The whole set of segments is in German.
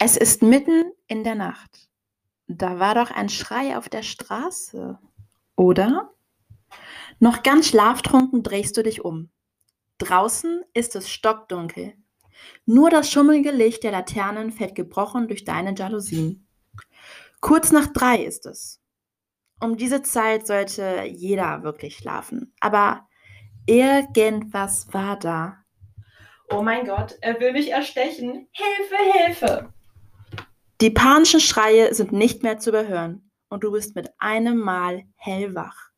Es ist mitten in der Nacht. Da war doch ein Schrei auf der Straße, oder? Noch ganz schlaftrunken drehst du dich um. Draußen ist es stockdunkel. Nur das schummelige Licht der Laternen fällt gebrochen durch deine Jalousien. Kurz nach drei ist es. Um diese Zeit sollte jeder wirklich schlafen. Aber irgendwas war da. Oh mein Gott, er will mich erstechen. Hilfe, Hilfe! Die panischen Schreie sind nicht mehr zu überhören und du bist mit einem Mal hellwach.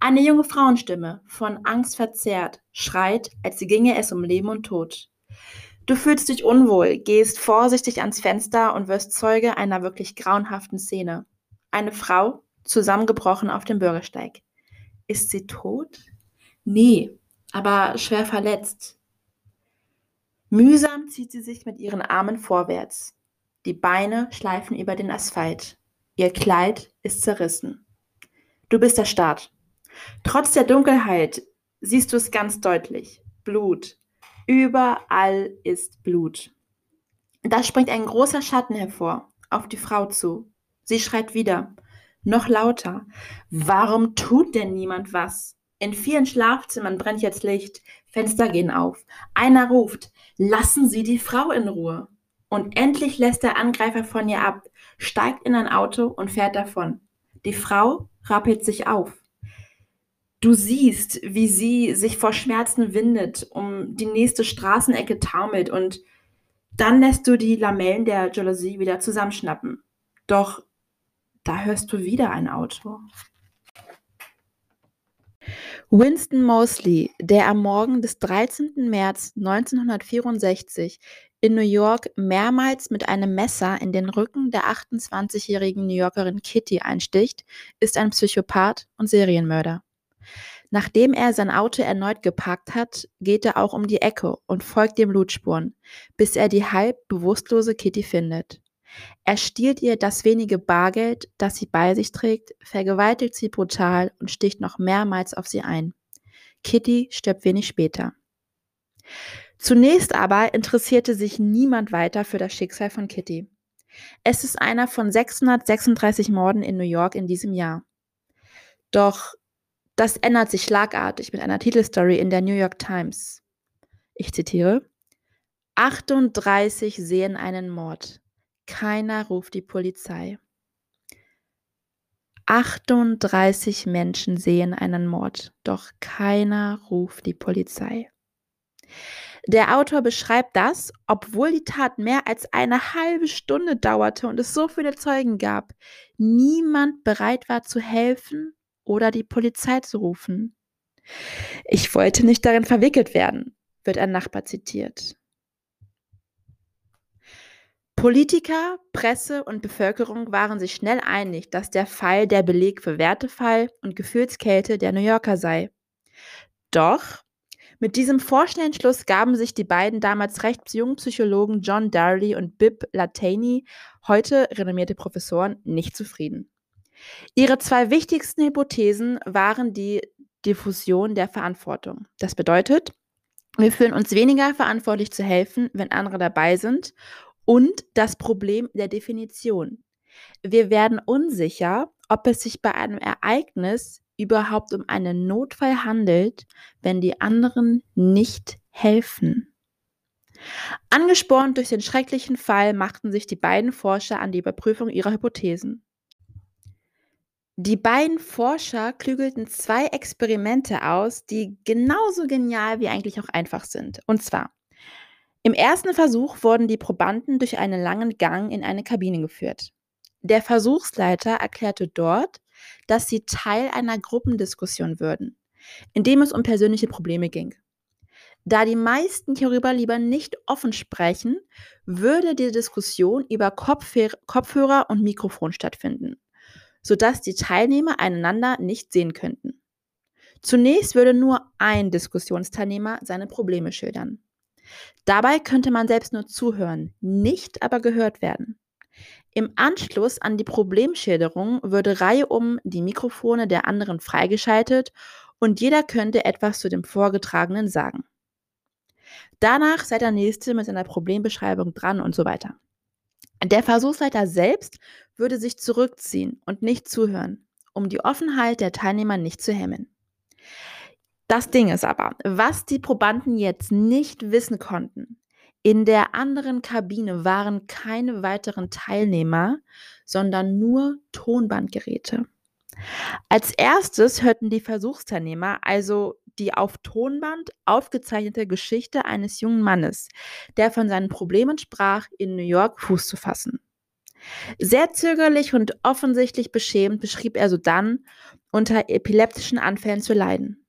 Eine junge Frauenstimme, von Angst verzerrt, schreit, als ginge es um Leben und Tod. Du fühlst dich unwohl, gehst vorsichtig ans Fenster und wirst Zeuge einer wirklich grauenhaften Szene. Eine Frau, zusammengebrochen auf dem Bürgersteig. Ist sie tot? Nee, aber schwer verletzt. Mühsam zieht sie sich mit ihren Armen vorwärts. Die Beine schleifen über den Asphalt. Ihr Kleid ist zerrissen. Du bist erstarrt. Trotz der Dunkelheit siehst du es ganz deutlich. Blut. Überall ist Blut. Da springt ein großer Schatten hervor, auf die Frau zu. Sie schreit wieder, noch lauter. Warum tut denn niemand was? In vielen Schlafzimmern brennt jetzt Licht, Fenster gehen auf. Einer ruft, lassen Sie die Frau in Ruhe. Und endlich lässt der Angreifer von ihr ab, steigt in ein Auto und fährt davon. Die Frau rappelt sich auf. Du siehst, wie sie sich vor Schmerzen windet, um die nächste Straßenecke taumelt und dann lässt du die Lamellen der Jalousie wieder zusammenschnappen. Doch da hörst du wieder ein Auto. Winston Mosley, der am Morgen des 13. März 1964 in New York mehrmals mit einem Messer in den Rücken der 28-jährigen New Yorkerin Kitty einsticht, ist ein Psychopath und Serienmörder. Nachdem er sein Auto erneut geparkt hat, geht er auch um die Ecke und folgt den Blutspuren, bis er die halb bewusstlose Kitty findet. Er stiehlt ihr das wenige Bargeld, das sie bei sich trägt, vergewaltigt sie brutal und sticht noch mehrmals auf sie ein. Kitty stirbt wenig später. Zunächst aber interessierte sich niemand weiter für das Schicksal von Kitty. Es ist einer von 636 Morden in New York in diesem Jahr. Doch das ändert sich schlagartig mit einer Titelstory in der New York Times. Ich zitiere: 38 sehen einen Mord. Keiner ruft die Polizei. 38 Menschen sehen einen Mord, doch keiner ruft die Polizei. Der Autor beschreibt das, obwohl die Tat mehr als eine halbe Stunde dauerte und es so viele Zeugen gab, niemand bereit war zu helfen oder die Polizei zu rufen. Ich wollte nicht darin verwickelt werden, wird ein Nachbar zitiert. Politiker, Presse und Bevölkerung waren sich schnell einig, dass der Fall der Beleg für Wertefall und Gefühlskälte der New Yorker sei. Doch mit diesem vorschnellen Schluss gaben sich die beiden damals recht jungen Psychologen John Darley und Bib Lataney, heute renommierte Professoren, nicht zufrieden. Ihre zwei wichtigsten Hypothesen waren die Diffusion der Verantwortung. Das bedeutet, wir fühlen uns weniger verantwortlich zu helfen, wenn andere dabei sind und das Problem der Definition. Wir werden unsicher, ob es sich bei einem Ereignis überhaupt um einen Notfall handelt, wenn die anderen nicht helfen. Angespornt durch den schrecklichen Fall machten sich die beiden Forscher an die Überprüfung ihrer Hypothesen. Die beiden Forscher klügelten zwei Experimente aus, die genauso genial wie eigentlich auch einfach sind. Und zwar, im ersten Versuch wurden die Probanden durch einen langen Gang in eine Kabine geführt. Der Versuchsleiter erklärte dort, dass sie Teil einer Gruppendiskussion würden, in dem es um persönliche Probleme ging. Da die meisten hierüber lieber nicht offen sprechen, würde die Diskussion über Kopfhörer und Mikrofon stattfinden, sodass die Teilnehmer einander nicht sehen könnten. Zunächst würde nur ein Diskussionsteilnehmer seine Probleme schildern. Dabei könnte man selbst nur zuhören, nicht aber gehört werden. Im Anschluss an die Problemschilderung würde reihum die Mikrofone der anderen freigeschaltet und jeder könnte etwas zu dem Vorgetragenen sagen. Danach sei der Nächste mit seiner Problembeschreibung dran und so weiter. Der Versuchsleiter selbst würde sich zurückziehen und nicht zuhören, um die Offenheit der Teilnehmer nicht zu hemmen. Das Ding ist aber, was die Probanden jetzt nicht wissen konnten, in der anderen Kabine waren keine weiteren Teilnehmer, sondern nur Tonbandgeräte. Als erstes hörten die Versuchsteilnehmer also die auf Tonband aufgezeichnete Geschichte eines jungen Mannes, der von seinen Problemen sprach, in New York Fuß zu fassen. Sehr zögerlich und offensichtlich beschämt beschrieb er sodann, unter epileptischen Anfällen zu leiden.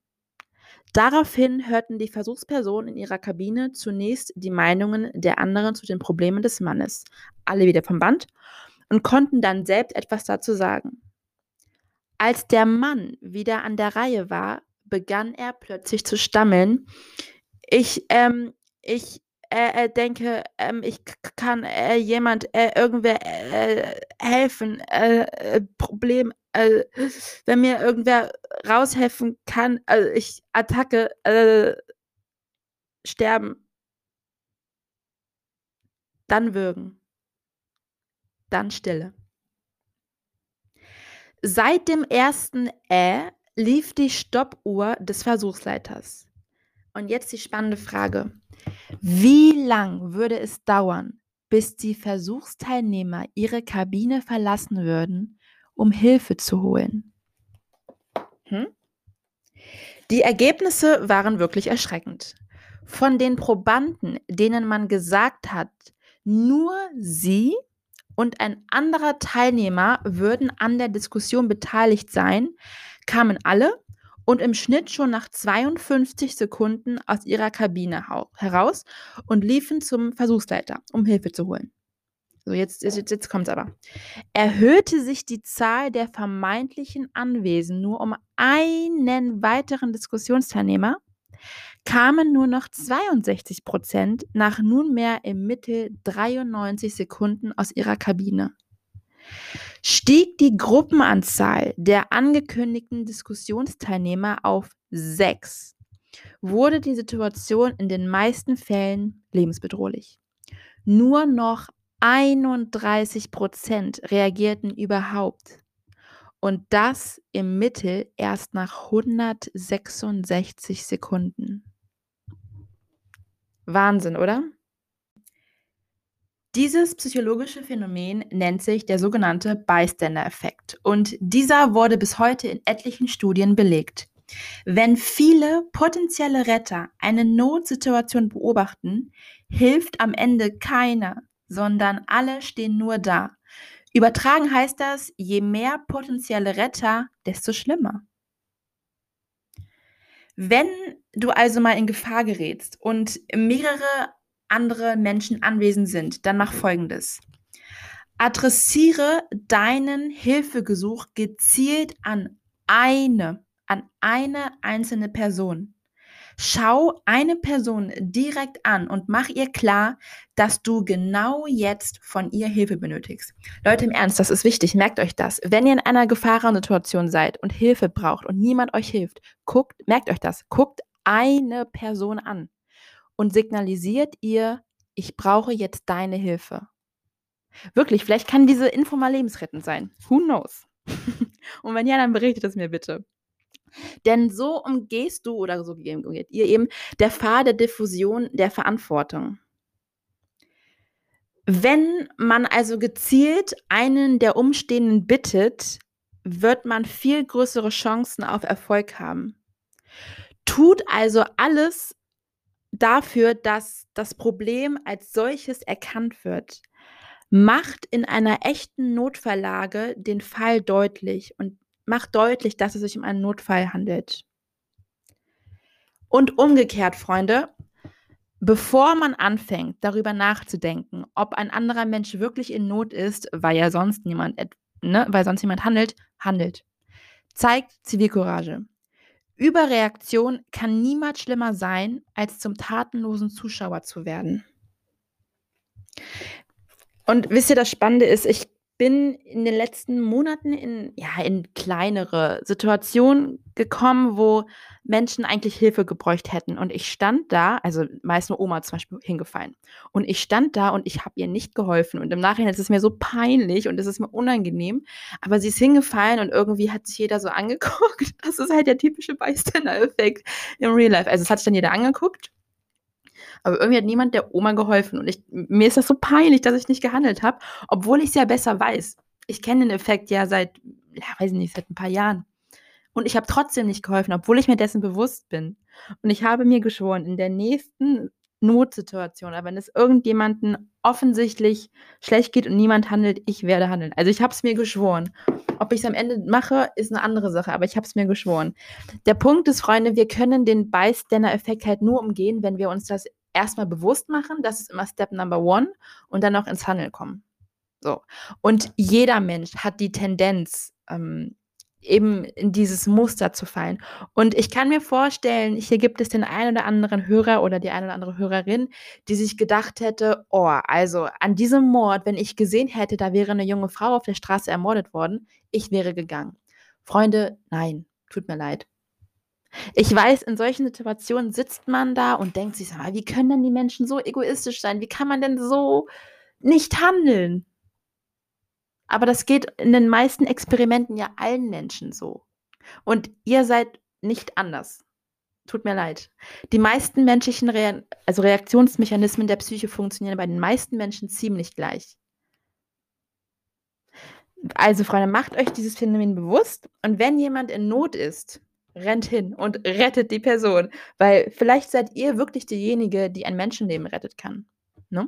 Daraufhin hörten die Versuchspersonen in ihrer Kabine zunächst die Meinungen der anderen zu den Problemen des Mannes, alle wieder vom Band, und konnten dann selbst etwas dazu sagen. Als der Mann wieder an der Reihe war, begann er plötzlich zu stammeln. Ich, ähm, ich äh, äh, denke, ähm, ich kann äh, jemand, äh, irgendwer äh, helfen. Äh, Problem, wenn mir irgendwer raushelfen kann, also ich Attacke, sterben. Dann würgen. Dann Stille. Seit dem ersten Ä lief die Stoppuhr des Versuchsleiters. Und jetzt die spannende Frage. Wie lang würde es dauern, bis die Versuchsteilnehmer ihre Kabine verlassen würden, um Hilfe zu holen? Hm? Die Ergebnisse waren wirklich erschreckend. Von den Probanden, denen man gesagt hat, nur sie und ein anderer Teilnehmer würden an der Diskussion beteiligt sein, kamen alle und im Schnitt schon nach 52 Sekunden aus ihrer Kabine heraus und liefen zum Versuchsleiter, um Hilfe zu holen. So, jetzt, jetzt, jetzt kommt es aber. Erhöhte sich die Zahl der vermeintlichen Anwesen nur um einen weiteren Diskussionsteilnehmer, kamen nur noch 62 Prozent nach nunmehr im Mittel 93 Sekunden aus ihrer Kabine. Stieg die Gruppenanzahl der angekündigten Diskussionsteilnehmer auf sechs, wurde die Situation in den meisten Fällen lebensbedrohlich. Nur noch 31 Prozent reagierten überhaupt. Und das im Mittel erst nach 166 Sekunden. Wahnsinn, oder? Dieses psychologische Phänomen nennt sich der sogenannte Bystander-Effekt und dieser wurde bis heute in etlichen Studien belegt. Wenn viele potenzielle Retter eine Notsituation beobachten, hilft am Ende keiner, sondern alle stehen nur da. Übertragen heißt das, je mehr potenzielle Retter, desto schlimmer. Wenn du also mal in Gefahr gerätst und mehrere andere Menschen anwesend sind, dann mach folgendes. Adressiere deinen Hilfegesuch gezielt an eine, an eine einzelne Person. Schau eine Person direkt an und mach ihr klar, dass du genau jetzt von ihr Hilfe benötigst. Leute, im Ernst, das ist wichtig. Merkt euch das. Wenn ihr in einer Gefahrensituation seid und Hilfe braucht und niemand euch hilft, guckt, merkt euch das. Guckt eine Person an und signalisiert ihr, ich brauche jetzt deine Hilfe. Wirklich, vielleicht kann diese Info mal lebensrettend sein. Who knows? und wenn ja, dann berichtet es mir bitte. Denn so umgehst du oder so umgeht ihr eben der Pfad der Diffusion der Verantwortung. Wenn man also gezielt einen der Umstehenden bittet, wird man viel größere Chancen auf Erfolg haben. Tut also alles, dafür, dass das Problem als solches erkannt wird, macht in einer echten Notfalllage den Fall deutlich und macht deutlich, dass es sich um einen Notfall handelt. Und umgekehrt, Freunde, bevor man anfängt, darüber nachzudenken, ob ein anderer Mensch wirklich in Not ist, weil ja sonst niemand, ne, weil sonst jemand handelt, handelt. Zeigt Zivilcourage. Überreaktion kann niemals schlimmer sein, als zum tatenlosen Zuschauer zu werden. Und wisst ihr, das Spannende ist, ich bin in den letzten Monaten in ja, in kleinere Situationen gekommen, wo Menschen eigentlich Hilfe gebräucht hätten. Und ich stand da also, meist 'ne Oma zum Beispiel hingefallen. Und ich stand da und ich habe ihr nicht geholfen. Und im Nachhinein ist es mir so peinlich und es ist mir unangenehm, aber sie ist hingefallen und irgendwie hat sich jeder so angeguckt. Das ist halt der typische Bystander-Effekt im Real Life. Also, es hat sich dann jeder angeguckt aber irgendwie hat niemand der Oma geholfen und ich mir ist das so peinlich, dass ich nicht gehandelt habe, obwohl ich's ja besser weiß. Ich kenne den Effekt ja seit, ja, weiß ich nicht, seit 'n paar Jahren. Und ich habe trotzdem nicht geholfen, obwohl ich mir dessen bewusst bin. Und ich habe mir geschworen, in der nächsten Notsituation, aber wenn es irgendjemanden offensichtlich schlecht geht und niemand handelt, ich werde handeln. Also, ich habe es mir geschworen. Ob ich's am Ende mache, ist 'ne andere Sache, aber ich habe es mir geschworen. Der Punkt ist, Freunde, wir können den Bystander-Effekt halt nur umgehen, wenn wir uns das erst mal bewusst machen. Das ist immer Step Number One und dann auch ins Handeln kommen. So. Und jeder Mensch hat die Tendenz, ähm, eben in dieses Muster zu fallen. Und ich kann mir vorstellen, hier gibt es den einen oder anderen Hörer oder die eine oder andere Hörerin, die sich gedacht hätte: „Oh, also an diesem Mord, wenn ich gesehen hätte, da wäre 'ne junge Frau auf der Straße ermordet worden, ich wäre gegangen.“ Freunde, nein, tut mir leid. Ich weiß, in solchen Situationen sitzt man da und denkt sich: „Sag mal, wie können denn die Menschen so egoistisch sein? Wie kann man denn so nicht handeln?“ Aber das geht in den meisten Experimenten ja allen Menschen so. Und ihr seid nicht anders. Tut mir leid. Die meisten menschlichen Rea also, Reaktionsmechanismen der Psyche funktionieren bei den meisten Menschen ziemlich gleich. Also, Freunde, macht euch dieses Phänomen bewusst und wenn jemand in Not ist, rennt hin und rettet die Person, weil vielleicht seid ihr wirklich diejenige, die ein Menschenleben rettet kann, ne?